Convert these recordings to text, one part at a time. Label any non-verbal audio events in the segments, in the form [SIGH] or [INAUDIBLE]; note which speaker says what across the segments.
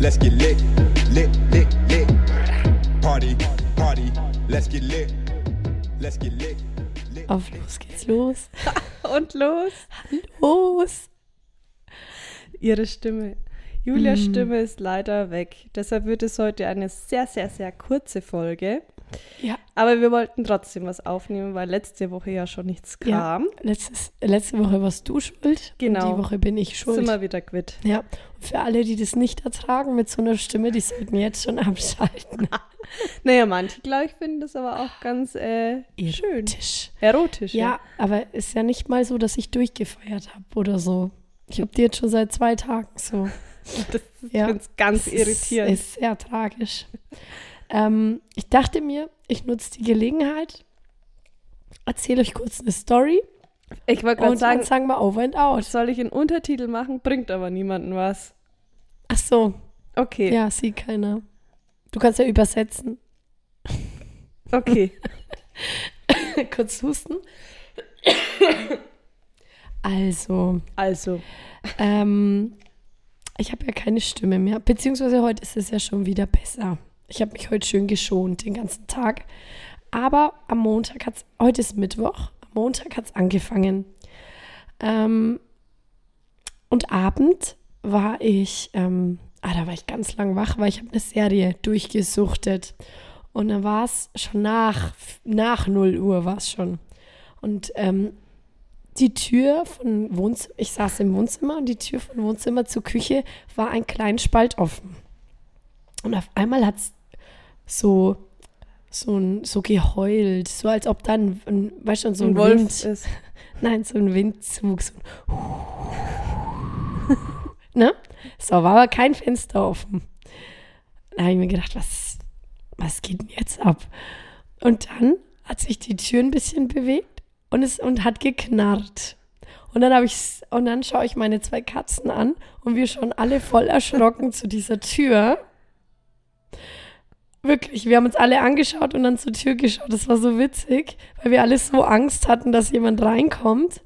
Speaker 1: Let's get lit. Lit, lit, lit. Party, party. Let's get lit. Let's get lit. lit.
Speaker 2: Auf los geht's los. [LAUGHS]
Speaker 3: Und los.
Speaker 2: Los.
Speaker 3: Ihre Stimme. Julias
Speaker 2: Mm.
Speaker 3: Stimme ist leider weg. Deshalb wird es heute eine sehr, sehr, sehr kurze Folge.
Speaker 2: Ja,
Speaker 3: Aber wir wollten trotzdem was aufnehmen, weil letzte Woche ja schon nichts
Speaker 2: Ja.
Speaker 3: kam.
Speaker 2: letztes, letzte Woche warst du schuld.
Speaker 3: Genau.
Speaker 2: Die Woche bin ich schuld.
Speaker 3: Sind wir wieder quitt.
Speaker 2: Ja, und für alle, die das nicht ertragen mit so einer Stimme, die sollten jetzt schon [LAUGHS] abschalten. [LAUGHS]
Speaker 3: Naja, manche, glaube ich, finden das aber auch ganz äh, schön.
Speaker 2: Erotisch.
Speaker 3: Erotisch.
Speaker 2: Ja, aber ist ja nicht mal so, dass ich durchgefeiert habe oder so. Ich habe die jetzt schon seit zwei Tagen so. [LAUGHS]
Speaker 3: Das
Speaker 2: Ja.
Speaker 3: ich finde es ganz
Speaker 2: Das
Speaker 3: irritierend.
Speaker 2: Ist, ist sehr tragisch. Ähm, ich dachte mir, ich nutze die Gelegenheit, erzähle euch kurz eine Story
Speaker 3: ich wollte gerade sagen,
Speaker 2: sagen wir over and out.
Speaker 3: soll ich einen Untertitel machen? Bringt aber niemanden was.
Speaker 2: Ach so,
Speaker 3: Okay.
Speaker 2: ja, sieht keiner. Du kannst ja übersetzen.
Speaker 3: Okay. [LAUGHS]
Speaker 2: kurz husten. Also,
Speaker 3: Also.
Speaker 2: ähm, ich habe ja keine Stimme mehr, beziehungsweise heute ist es ja schon wieder besser. Ich habe mich heute schön geschont den ganzen Tag. Aber am Montag hat es, heute ist Mittwoch, am Montag hat es angefangen. Ähm, und Abend war ich, ähm, ah, da war ich ganz lang wach, weil ich habe eine Serie durchgesuchtet. Und dann war es schon nach, nach 0 Uhr war es schon. Und ähm, die Tür von Wohnzimmer, ich saß im Wohnzimmer und die Tür von Wohnzimmer zur Küche war ein kleinen Spalt offen. Und auf einmal hat es so, so, ein, so geheult, so als ob dann, ein, weißt du, so ein,
Speaker 3: ein
Speaker 2: Wind,
Speaker 3: ist. [LAUGHS]
Speaker 2: nein, so ein Windzug, so ein [LAUGHS] ne? So, war aber kein Fenster offen. Da habe ich mir gedacht, was, was geht denn jetzt ab? Und dann hat sich die Tür ein bisschen bewegt und es und hat geknarrt. Und dann habe ich und dann schaue ich meine zwei Katzen an und wir schauen alle voll erschrocken zu dieser Tür. Wirklich, wir haben uns alle angeschaut und dann zur Tür geschaut. Das war so witzig, weil wir alle so Angst hatten, dass jemand reinkommt.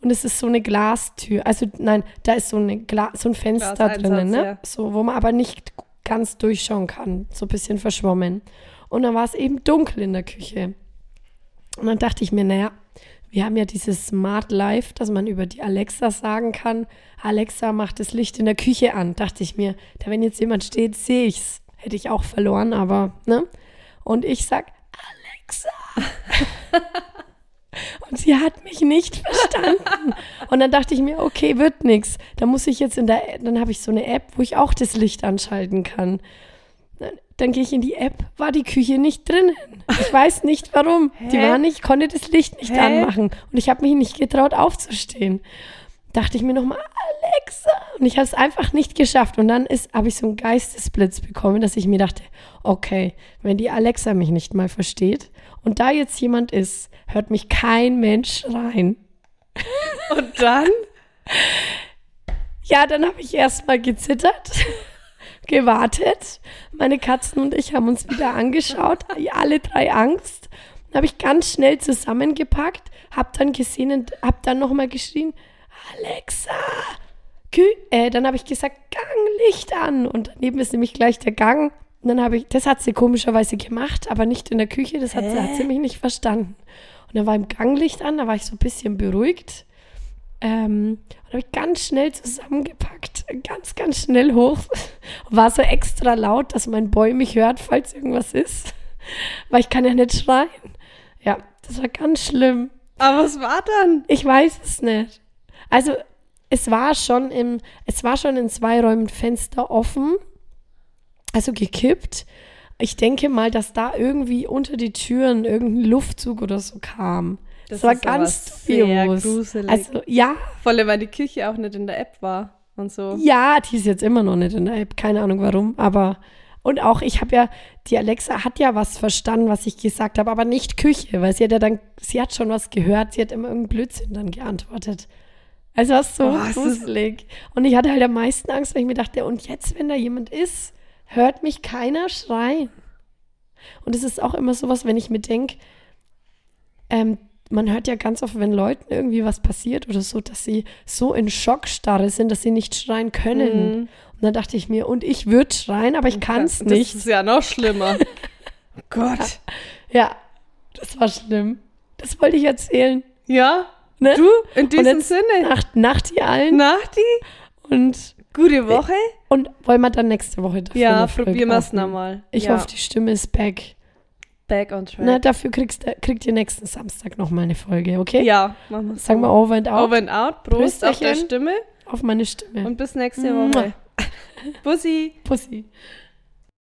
Speaker 2: Und es ist so eine Glastür. Also nein, da ist so, eine Gla so ein Fenster
Speaker 3: Glaseinsatz,
Speaker 2: drinnen, ne?
Speaker 3: ja.
Speaker 2: So, wo man aber nicht ganz durchschauen kann. So ein bisschen verschwommen. Und dann war es eben dunkel in der Küche. Und dann dachte ich mir, naja, wir haben ja dieses Smart Life, dass man über die Alexa sagen kann, Alexa macht das Licht in der Küche an. Dachte ich mir, da wenn jetzt jemand steht, sehe ich's. Hätte ich auch verloren, aber, ne? Und ich sag, Alexa. [LAUGHS] Und sie hat mich nicht verstanden. Und dann dachte ich mir, okay, wird nix. Da muss ich jetzt in der, dann habe ich so eine App, wo ich auch das Licht anschalten kann. Dann, dann gehe ich in die App, war die Küche nicht drinnen. Ich weiß nicht warum. Die
Speaker 3: Hä?
Speaker 2: war nicht, konnte das Licht nicht
Speaker 3: Hä?
Speaker 2: anmachen. Und ich habe mich nicht getraut aufzustehen. Dachte ich mir nochmal, Alexa. Und ich habe es einfach nicht geschafft. Und dann habe ich so einen Geistesblitz bekommen, dass ich mir dachte, okay, wenn die Alexa mich nicht mal versteht und da jetzt jemand ist, hört mich kein Mensch rein. [LAUGHS]
Speaker 3: Und dann?
Speaker 2: Ja, dann habe ich erstmal gezittert, [LAUGHS] gewartet. Meine Katzen und ich haben uns wieder angeschaut, [LAUGHS] alle drei Angst. Dann habe ich ganz schnell zusammengepackt, habe dann gesehen und habe dann nochmal geschrien, Alexa, äh, dann habe ich gesagt, Gang, Licht an. Und daneben ist nämlich gleich der Gang. Und dann habe ich, das hat sie komischerweise gemacht, aber nicht in der Küche, das hat, sie, hat sie mich nicht verstanden. Und dann war im Gang Licht an, da war ich so ein bisschen beruhigt. Ähm, und habe ich ganz schnell zusammengepackt, ganz, ganz schnell hoch. [LAUGHS] War so extra laut, dass mein Boy mich hört, falls irgendwas ist. [LAUGHS] Weil ich kann ja nicht schreien. Ja, das war ganz schlimm.
Speaker 3: Aber was war dann?
Speaker 2: Ich weiß es nicht. Also, es war schon im, es war schon in zwei Räumen Fenster offen, also gekippt. Ich denke mal, dass da irgendwie unter die Türen irgendein Luftzug oder so kam. Das, war
Speaker 3: ist aber
Speaker 2: ganz
Speaker 3: sehr gruselig.
Speaker 2: Also, ja,
Speaker 3: Vor allem, weil die Küche auch nicht in der App war und so.
Speaker 2: ja, die ist jetzt immer noch nicht in der App, keine Ahnung warum, aber und auch ich habe ja, die Alexa hat ja was verstanden, was ich gesagt habe, aber nicht Küche, weil sie hat ja dann, sie hat schon was gehört, sie hat immer irgendeinen Blödsinn dann geantwortet. Also war so
Speaker 3: Oh,
Speaker 2: gruselig. Und ich hatte halt am meisten Angst, weil ich mir dachte, und jetzt, wenn da jemand ist, hört mich keiner schreien. Und es ist auch immer sowas, wenn ich mir denke, ähm, man hört ja ganz oft, wenn Leuten irgendwie was passiert oder so, dass sie so in Schockstarre sind, dass sie nicht schreien können.
Speaker 3: Mhm.
Speaker 2: Und dann dachte ich mir, und ich würde schreien, aber ich kann es
Speaker 3: Das
Speaker 2: nicht.
Speaker 3: ist ja noch schlimmer. oh [LAUGHS] Gott.
Speaker 2: Ja, das war schlimm. Das wollte ich erzählen.
Speaker 3: Ja,
Speaker 2: Ne?
Speaker 3: du, in diesem Sinne.
Speaker 2: Nacht, Nacht ihr allen.
Speaker 3: Nachti,
Speaker 2: Und,
Speaker 3: gute Woche.
Speaker 2: und wollen wir dann nächste Woche dafür
Speaker 3: Ja, probieren wir es nochmal.
Speaker 2: Ich
Speaker 3: ja.
Speaker 2: hoffe, die Stimme ist back.
Speaker 3: Back on track.
Speaker 2: Na, dafür kriegst, du- kriegt ihr nächsten Samstag nochmal eine Folge, okay?
Speaker 3: Ja, machen wir es.
Speaker 2: Sagen wir over and out
Speaker 3: Over and out. Prost auf der. Stimme
Speaker 2: auf meine Stimme.
Speaker 3: und bis nächste. Woche. [LAUGHS] Bussi.
Speaker 2: Pussy.